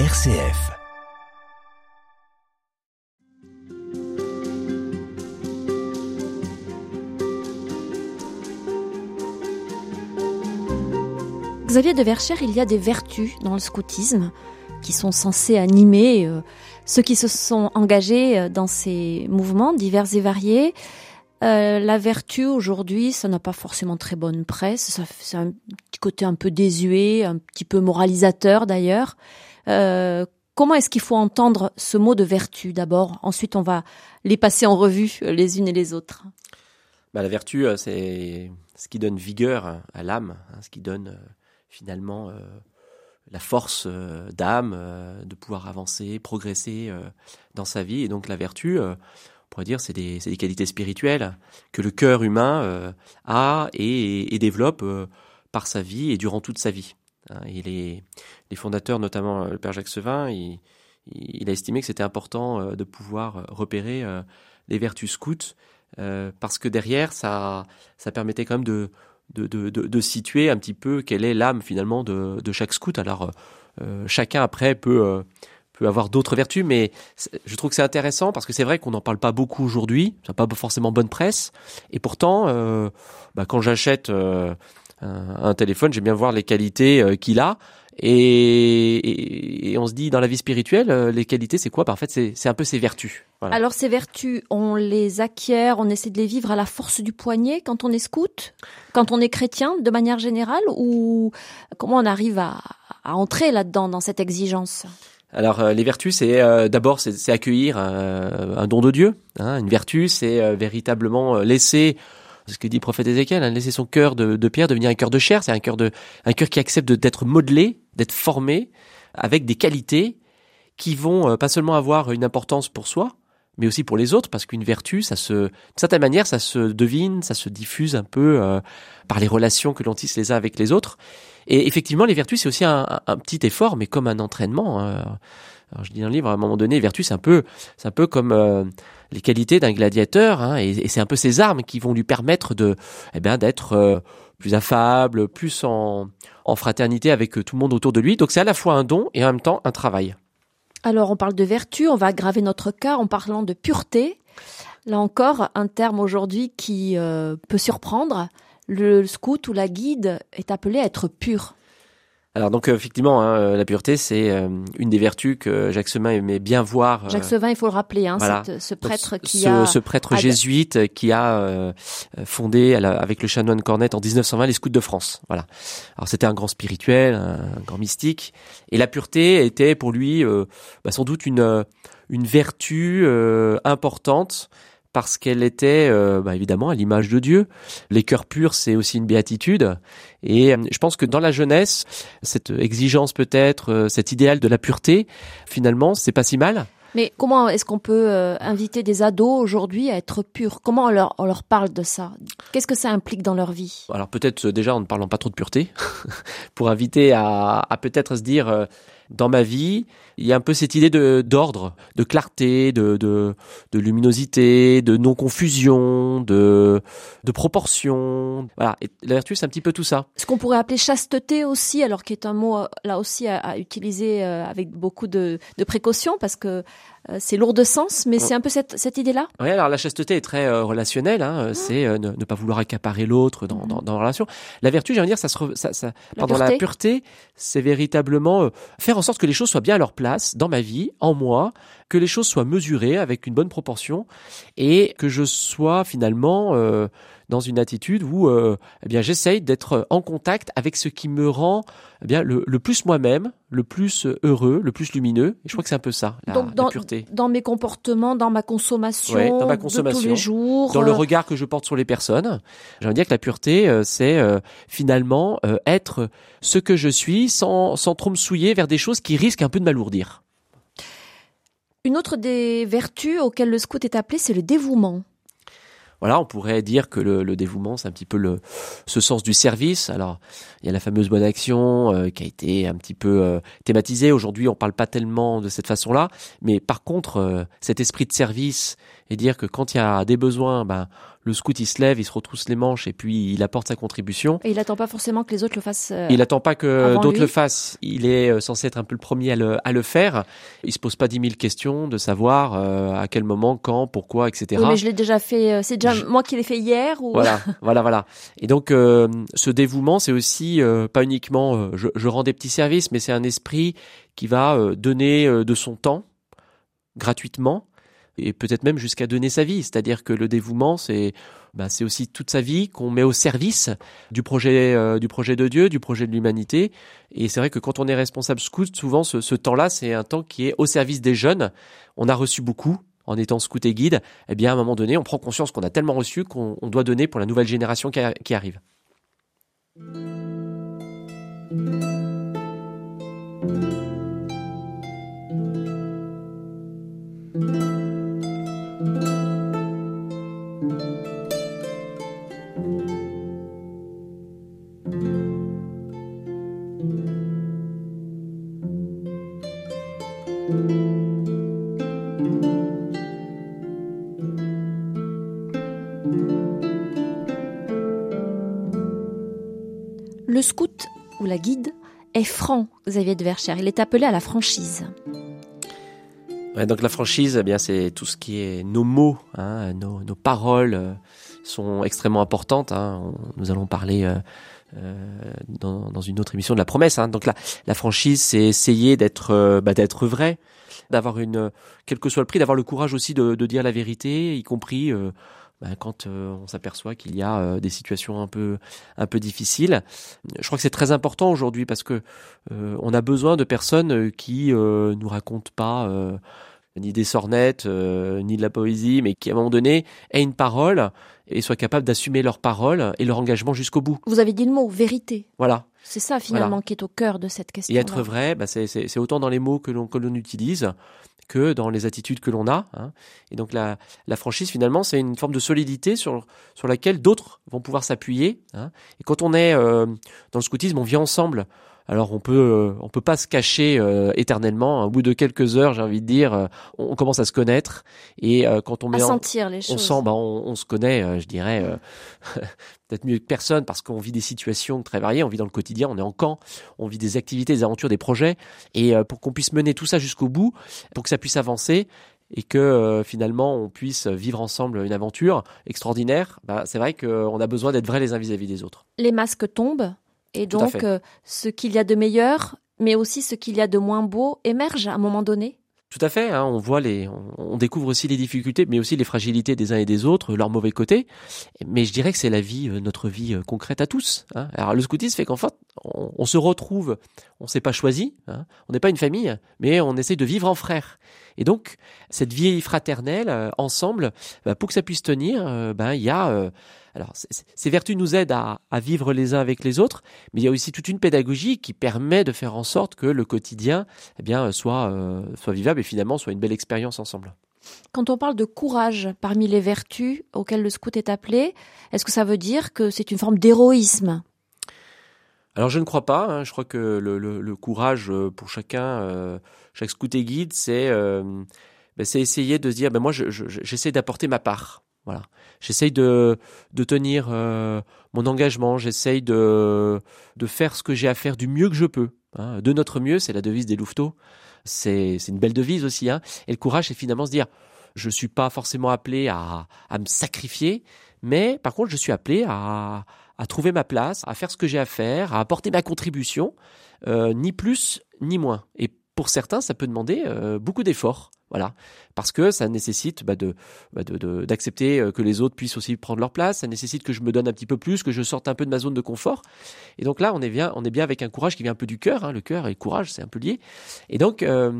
RCF. Xavier de Verchères, il y a des vertus dans le scoutisme qui sont censées animer euh, ceux qui se sont engagés euh, dans ces mouvements divers et variés. Euh, la vertu aujourd'hui, ça n'a pas forcément très bonne presse. C'est un petit côté un peu désuet, un petit peu moralisateur d'ailleurs. Euh, comment est-ce qu'il faut entendre ce mot de vertu d'abord? Ensuite, on va les passer en revue euh, les unes et les autres. Bah, la vertu, euh, c'est ce qui donne vigueur à l'âme, hein, ce qui donne finalement la force d'âme, de pouvoir avancer, progresser dans sa vie. Et donc la vertu, on pourrait dire, c'est des, qualités spirituelles que le cœur humain a et, développe par sa vie et durant toute sa vie. Hein, Et les, les fondateurs, notamment euh, le père Jacques Sevin, il, il a estimé que c'était important euh, de pouvoir euh, repérer les vertus scouts parce que derrière, ça, ça permettait quand même de, de, de, de, situer un petit peu quelle est l'âme finalement de, chaque scout. Alors, chacun après peut, peut avoir d'autres vertus, mais je trouve que c'est intéressant parce que c'est vrai qu'on n'en parle pas beaucoup aujourd'hui, ça n'a pas forcément bonne presse, et pourtant, euh, bah, quand j'achète euh, un, téléphone, j'aime bien voir les qualités euh, qu'il a. Et, et- et on se dit dans la vie spirituelle, euh, les qualités, c'est quoi? Bah, En fait, c'est un peu ses vertus. Voilà. Alors ces vertus, on les acquiert, on essaie de les vivre à la force du poignet quand on est scout, quand on est chrétien de manière générale, ou comment on arrive à, à entrer là-dedans dans cette exigence? Alors euh, les vertus, c'est euh, d'abord c'est accueillir euh, un don de Dieu. hein. Une vertu, c'est véritablement euh, ce que dit le prophète Ézéchiel, hein, laisser son cœur de, de pierre devenir un cœur de chair. C'est un cœur de un cœur qui accepte d'être modelé, d'être formé avec des qualités qui vont euh, pas seulement avoir une importance pour soi, mais aussi pour les autres, parce qu'une vertu, ça se, d'une certaine manière, ça se devine, ça se diffuse un peu euh, par les relations que l'on tisse les uns avec les autres. Et effectivement, les vertus, c'est aussi un, petit effort, mais comme un entraînement. hein. Alors, je dis dans le livre, à un moment donné, les vertus, c'est un peu, c'est un peu comme euh, les qualités d'un gladiateur, hein, et, c'est un peu ces armes qui vont lui permettre de, eh bien, d'être euh, plus affable, plus en, fraternité avec euh, tout le monde autour de lui. Donc, c'est à la fois un don et en même temps un travail. Alors on parle de vertu, on va aggraver notre cas en parlant de pureté. Là encore, un terme aujourd'hui qui peut surprendre. Le scout ou la guide est appelé à être pur. Alors donc effectivement, hein, euh, la pureté, c'est euh, une des vertus que Jacques Semin aimait bien voir. euh, Jacques Sevin, il faut le rappeler, hein, voilà. cette- ce donc, prêtre qui ce, a ce prêtre jésuite qui a euh, fondé la- avec le chanoine Cornette en 1920 les Scouts de France. Voilà. Alors c'était un grand spirituel, un, grand mystique, et la pureté était pour lui bah, sans doute une une vertu importante parce qu'elle était euh, bah, évidemment à l'image de Dieu. Les cœurs purs, c'est aussi une béatitude. Et euh, je pense que dans la jeunesse, cette exigence peut-être, euh, cet idéal de la pureté, finalement, c'est pas si mal. Mais comment est-ce qu'on peut inviter des ados aujourd'hui à être purs? Comment on leur, on leur parle de ça? Qu'est-ce que ça implique dans leur vie? Alors peut-être déjà en ne parlant pas trop de pureté, pour inviter à, à peut-être se dire dans ma vie, il y a un peu cette idée de d'ordre, de clarté, de, de, de luminosité, de non-confusion, de, de proportion. Voilà, et la vertu c'est un petit peu tout ça. Ce qu'on pourrait appeler chasteté aussi, alors qui est un mot euh, là aussi à, à utiliser euh, avec beaucoup de, de précaution parce que euh, c'est lourd de sens, mais c'est un peu cette, cette idée-là. Oui, alors la chasteté est très euh, relationnelle, hein, euh, c'est euh, ne, ne pas vouloir accaparer l'autre dans, dans, dans la relation. La vertu, j'allais dire, ça se, re- ça, ça, La pardon, la pureté. pureté, c'est véritablement euh, faire en sorte que les choses soient bien à leur place dans ma vie, en moi, que les choses soient mesurées avec une bonne proportion et que je sois finalement euh, dans une attitude où euh, eh bien j'essaye d'être en contact avec ce qui me rend eh bien le, le plus moi-même, le plus heureux, le plus lumineux. Et je crois que c'est un peu ça, la, Donc la dans, pureté. dans mes comportements, dans ma consommation, Ouais, dans ma de consommation, tous les jours. dans le euh, regard que je porte sur les personnes. J'ai envie de dire que la pureté, euh, c'est euh, finalement euh, être ce que je suis sans, sans trop me souiller vers des choses qui risquent un peu de m'alourdir. Une autre des vertus auxquelles le scout est appelé, c'est le dévouement. Voilà, on pourrait dire que le, dévouement, c'est un petit peu le, ce sens du service. Alors, il y a la fameuse bonne action euh, qui a été un petit peu euh, thématisée. Aujourd'hui, on parle pas tellement de cette façon-là, mais par contre, euh, cet esprit de service et dire que quand il y a des besoins, ben, le scout il se lève, il se retrousse les manches et puis il apporte sa contribution. Et il n'attend pas forcément que les autres le fassent. Euh, il n'attend pas que d'autres le fassent. Il est euh, censé être un peu le premier à le, à le faire. Il se pose pas dix mille questions de savoir euh, à quel moment, quand, pourquoi, etc. Oui, mais je l'ai déjà fait. euh, C'est déjà Je- moi qui l'ai fait hier ou. Voilà, voilà, voilà. Et donc, euh, ce dévouement, c'est aussi euh, pas uniquement euh, je, je rends des petits services, mais c'est un esprit qui va euh, donner euh, de son temps gratuitement et peut-être même jusqu'à donner sa vie. C'est-à-dire que le dévouement, c'est bah, c'est aussi toute sa vie qu'on met au service du projet euh, du projet de Dieu, du projet de l'humanité. Et c'est vrai que quand on est responsable scout, souvent ce, temps-là, c'est un temps qui est au service des jeunes. On a reçu beaucoup en étant scout et guide. Eh bien, à un moment donné, on prend conscience qu'on a tellement reçu qu'on on doit donner pour la nouvelle génération qui arrive. Guide est franc, Xavier de Verchères. Il est appelé à la franchise. Donc la franchise, eh bien, c'est tout ce qui est nos mots, hein, nos, nos paroles euh, sont extrêmement importantes. hein. Nous allons parler euh, euh, dans, une autre émission de la promesse. hein. Donc la, la franchise, c'est essayer d'être bah, d'être vrai, d'avoir une, quel que soit le prix, d'avoir le courage aussi de, dire la vérité, y compris bah, quand euh, on s'aperçoit qu'il y a euh, des situations un peu un peu difficiles. Je crois que c'est très important aujourd'hui parce que euh, on a besoin de personnes qui nous racontent pas ni des sornettes, euh, ni de la poésie, mais qui à un moment donné aient une parole et soient capables d'assumer leur parole et leur engagement jusqu'au bout. Vous avez dit le mot vérité. Voilà. C'est ça finalement Voilà. qui est au cœur de cette question. Et être vrai, bah, c'est- autant dans les mots que l'on que l'on utilise que dans les attitudes que l'on a. hein. Et donc la, la franchise, finalement, c'est une forme de solidité sur, sur laquelle d'autres vont pouvoir s'appuyer. hein. Et quand on est euh, dans le scoutisme, on vit ensemble. Alors on peut euh, on peut pas se cacher euh, éternellement. Au bout de quelques heures, j'ai envie de dire, euh, on, commence à se connaître. Et euh, quand on À met en, sentir les on choses. sent, bah, on, on se connaît, je dirais, euh, peut-être mieux que personne parce qu'on vit des situations très variées, on vit dans le quotidien, on est en camp, on vit des activités, des aventures, des projets, et euh, pour qu'on puisse mener tout ça jusqu'au bout, pour que ça puisse avancer et que euh, finalement on puisse vivre ensemble une aventure extraordinaire, bah, c'est vrai qu'on a besoin d'être vrais les uns vis-à-vis des autres. Les masques tombent et donc euh, ce qu'il y a de meilleur, mais aussi ce qu'il y a de moins beau émerge à un moment donné. Tout à fait, hein, on voit les, on, découvre aussi les difficultés, mais aussi les fragilités des uns et des autres, leurs mauvais côtés. Mais je dirais que c'est la vie, euh, notre vie euh, concrète à tous. hein. Alors le scoutisme fait qu'en fait, on, on se retrouve, on s'est pas choisi, hein, on n'est pas une famille, mais on essaie de vivre en frères. Et donc cette vie fraternelle euh, ensemble, bah, pour que ça puisse tenir, ben il y a euh, alors, ces vertus nous aident à, à vivre les uns avec les autres, mais il y a aussi toute une pédagogie qui permet de faire en sorte que le quotidien eh bien, soit, soit vivable et finalement soit une belle expérience ensemble. Quand on parle de courage parmi les vertus auxquelles le scout est appelé, est-ce que ça veut dire que c'est une forme d'héroïsme? Alors, je ne crois pas. hein. je crois que le, le- le courage euh, pour chacun, euh, chaque scout et guide, c'est euh, ben, c'est essayer de se dire ben, moi, je- je- j'essaie d'apporter ma part. Voilà. J'essaye de, de tenir euh, mon engagement, j'essaye de, de faire ce que j'ai à faire du mieux que je peux. hein. De notre mieux, c'est la devise des louveteaux. C'est c'est une belle devise aussi. Hein. Et le courage, c'est finalement se dire, je suis pas forcément appelé à, à me sacrifier, mais par contre, je suis appelé à, à trouver ma place, à faire ce que j'ai à faire, à apporter ma contribution, euh, ni plus ni moins. Et pour certains, ça peut demander euh, beaucoup d'efforts. Voilà, parce que ça nécessite bah, bah, de- d'accepter euh, que les autres puissent aussi prendre leur place. Ça nécessite que je me donne un petit peu plus, que je sorte un peu de ma zone de confort. Et donc là, on est bien, on est bien avec un courage qui vient un peu du cœur. hein. Le cœur et le courage, c'est un peu lié. Et donc, moi,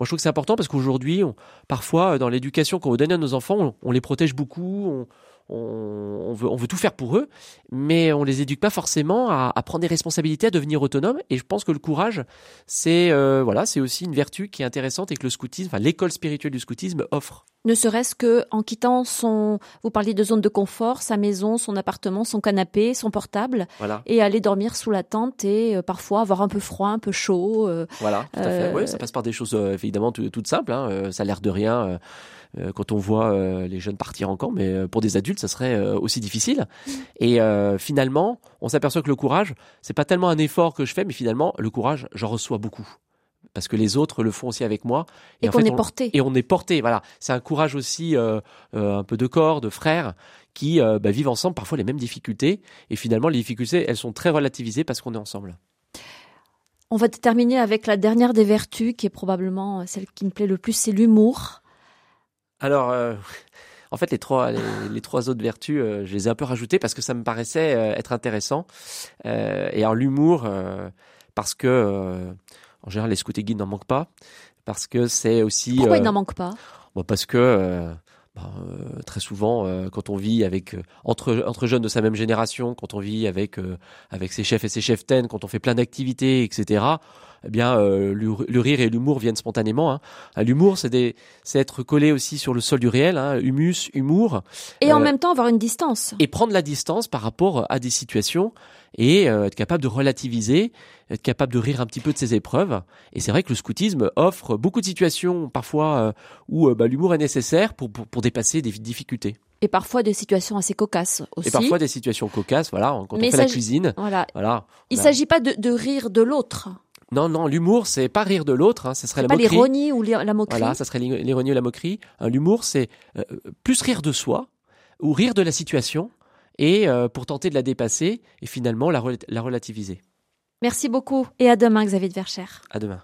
je trouve que c'est important parce qu'aujourd'hui, parfois, dans l'éducation qu'on veut donner à nos enfants, on, les protège beaucoup. On, on veut, on veut tout faire pour eux, mais on les éduque pas forcément à, à prendre des responsabilités, à devenir autonomes. Et je pense que le courage, c'est euh, voilà, c'est aussi une vertu qui est intéressante et que le scoutisme, enfin l'école spirituelle du scoutisme offre. Ne serait-ce que en quittant son, vous parliez de zone de confort, sa maison, son appartement, son canapé, son portable, Voilà, et aller dormir sous la tente et euh, parfois avoir un peu froid, un peu chaud. euh, voilà, tout à fait. Oui, ça passe par des choses évidemment tout- toutes simples. Hein. Ça a l'air de rien. Euh, quand on voit les jeunes partir en camp, mais pour des adultes, ça serait aussi difficile. Mm. Et finalement, on s'aperçoit que le courage, c'est pas tellement un effort que je fais, mais finalement, le courage, j'en reçois beaucoup parce que les autres le font aussi avec moi. Et, qu'on est porté. Et on est porté, voilà. C'est un courage aussi euh, euh, un peu de corps, de frères, qui euh, bah, vivent ensemble parfois les mêmes difficultés. Et finalement, les difficultés, elles sont très relativisées parce qu'on est ensemble. On va terminer avec la dernière des vertus, qui est probablement celle qui me plaît le plus, c'est l'humour. Alors, en fait, les trois, les, trois autres vertus, je les ai un peu rajoutées parce que ça me paraissait être intéressant. et alors l'humour, parce que en général, les scouts et guides n'en manquent pas parce que c'est aussi. Pourquoi ils n'en manquent pas? Parce que euh, bah, euh, très souvent, euh, quand on vit avec entre entre jeunes de sa même génération, quand on vit avec avec ses chefs et ses chefs ten, quand on fait plein d'activités, etc eh bien, euh, le, rire et l'humour viennent spontanément. Hein. Euh, l'humour, c'est, être collé aussi sur le sol du réel, hein. humus, humour. Et en euh, même temps avoir une distance. Et prendre la distance par rapport à des situations et être capable de relativiser, être capable de rire un petit peu de ses épreuves. Et c'est vrai que le scoutisme offre beaucoup de situations parfois où bah, l'humour est nécessaire pour, pour, dépasser des difficultés. Et parfois des situations assez cocasses aussi. Et parfois des situations cocasses, voilà, quand on fait la cuisine. Voilà. Il ne s'agit pas de, de rire de l'autre. Non, non, l'humour, c'est pas rire de l'autre, hein, ce serait la pas moquerie. l'ironie ou la moquerie. Voilà, ça serait l'ironie ou la moquerie. L'humour, c'est euh, plus rire de soi ou rire de la situation et euh, pour tenter de la dépasser et finalement la, la relativiser. Merci beaucoup et à demain, Xavier de Verchères. À demain.